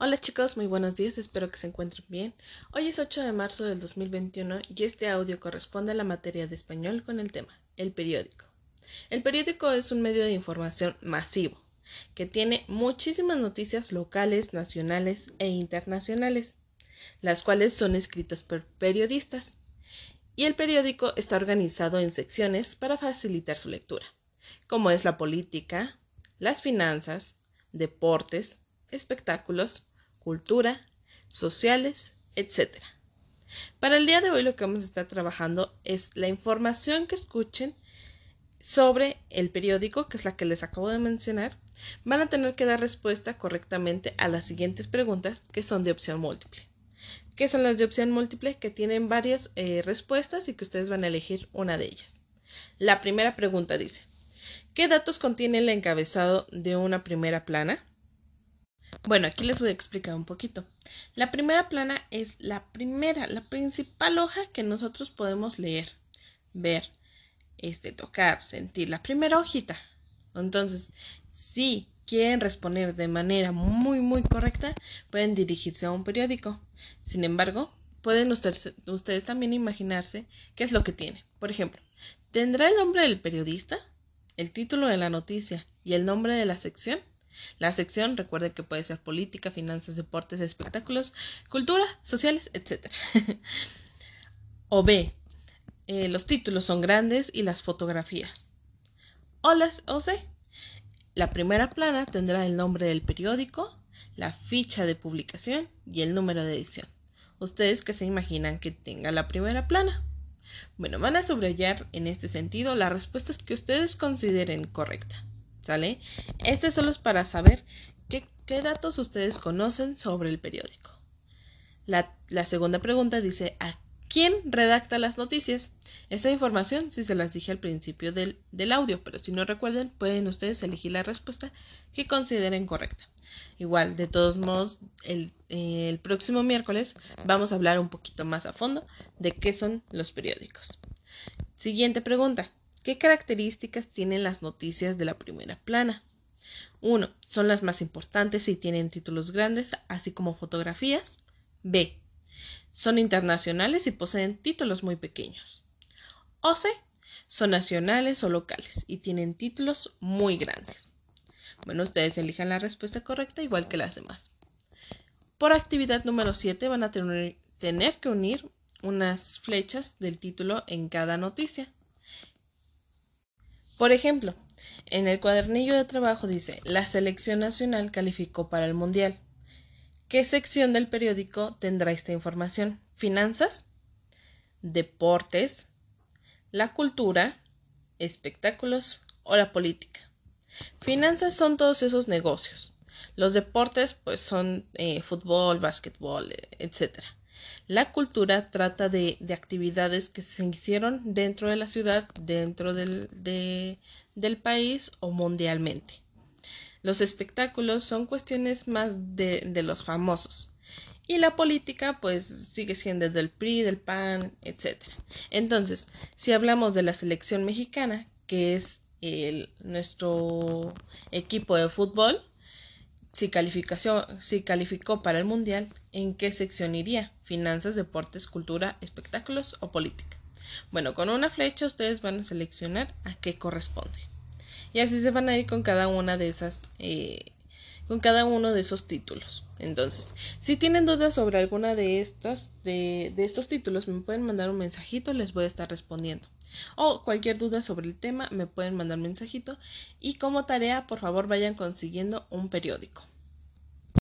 Hola chicos, muy buenos días, espero que se encuentren bien. Hoy es 8 de marzo del 2021 y este audio corresponde a la materia de español con el tema, el periódico. El periódico es un medio de información masivo que tiene muchísimas noticias locales, nacionales e internacionales, las cuales son escritas por periodistas. Y el periódico está organizado en secciones para facilitar su lectura, como es la política, las finanzas, deportes, espectáculos, cultura, sociales, etc. Para el día de hoy lo que vamos a estar trabajando es la información que escuchen sobre el periódico, que es la que les acabo de mencionar. Van a tener que dar respuesta correctamente a las siguientes preguntas que son de opción múltiple. ¿Qué son las de opción múltiple? Que tienen varias eh, respuestas y que ustedes van a elegir una de ellas. La primera pregunta dice, ¿qué datos contiene el encabezado de una primera plana? Bueno, aquí les voy a explicar un poquito. La primera plana es la primera, la principal hoja que nosotros podemos leer, ver, este, tocar, sentir, la primera hojita. Entonces, si quieren responder de manera muy, muy correcta, pueden dirigirse a un periódico. Sin embargo, pueden ustedes, ustedes también imaginarse qué es lo que tiene. Por ejemplo, ¿tendrá el nombre del periodista, el título de la noticia y el nombre de la sección? La sección, recuerde que puede ser política, finanzas, deportes, espectáculos, cultura, sociales, etc. o B. Eh, los títulos son grandes y las fotografías. O, las, o C. La primera plana tendrá el nombre del periódico, la ficha de publicación y el número de edición. ¿Ustedes qué se imaginan que tenga la primera plana? Bueno, van a subrayar en este sentido las respuestas que ustedes consideren correctas. Este solo es para saber qué, datos ustedes conocen sobre el periódico. La, segunda pregunta dice, ¿a quién redacta las noticias? Esa información sí se las dije al principio del, audio, pero si no recuerden, pueden ustedes elegir la respuesta que consideren correcta. Igual, de todos modos, el próximo miércoles vamos a hablar un poquito más a fondo de qué son los periódicos. Siguiente pregunta. ¿Qué características tienen las noticias de la primera plana? 1. Son las más importantes y tienen títulos grandes, así como fotografías. B. Son internacionales y poseen títulos muy pequeños. O C. Son nacionales o locales y tienen títulos muy grandes. Bueno, ustedes elijan la respuesta correcta igual que las demás. Por actividad número 7 van a tener, tener que unir unas flechas del título en cada noticia. Por ejemplo, en el cuadernillo de trabajo dice, la selección nacional calificó para el Mundial. ¿Qué sección del periódico tendrá esta información? ¿Finanzas? ¿Deportes? ¿La cultura? ¿Espectáculos? ¿O la política? Finanzas son todos esos negocios. Los deportes, pues son eh, fútbol, básquetbol, etc. La cultura trata de, actividades que se hicieron dentro de la ciudad, dentro del, del país o mundialmente. Los espectáculos son cuestiones más de, de, los famosos. Y la política, pues, sigue siendo del PRI, del PAN, etc. Entonces, si hablamos de la selección mexicana, que es el, nuestro equipo de fútbol, si, si calificó para el Mundial, ¿en qué sección iría? Finanzas, deportes, cultura, espectáculos o política. Bueno, con una flecha ustedes van a seleccionar a qué corresponde. Y así se van a ir con cada una de esas, eh, con cada uno de esos títulos. Entonces, si tienen dudas sobre alguna de estas, de, de estos títulos, me pueden mandar un mensajito, les voy a estar respondiendo. O cualquier duda sobre el tema, me pueden mandar un mensajito. Y como tarea, por favor, vayan consiguiendo un periódico.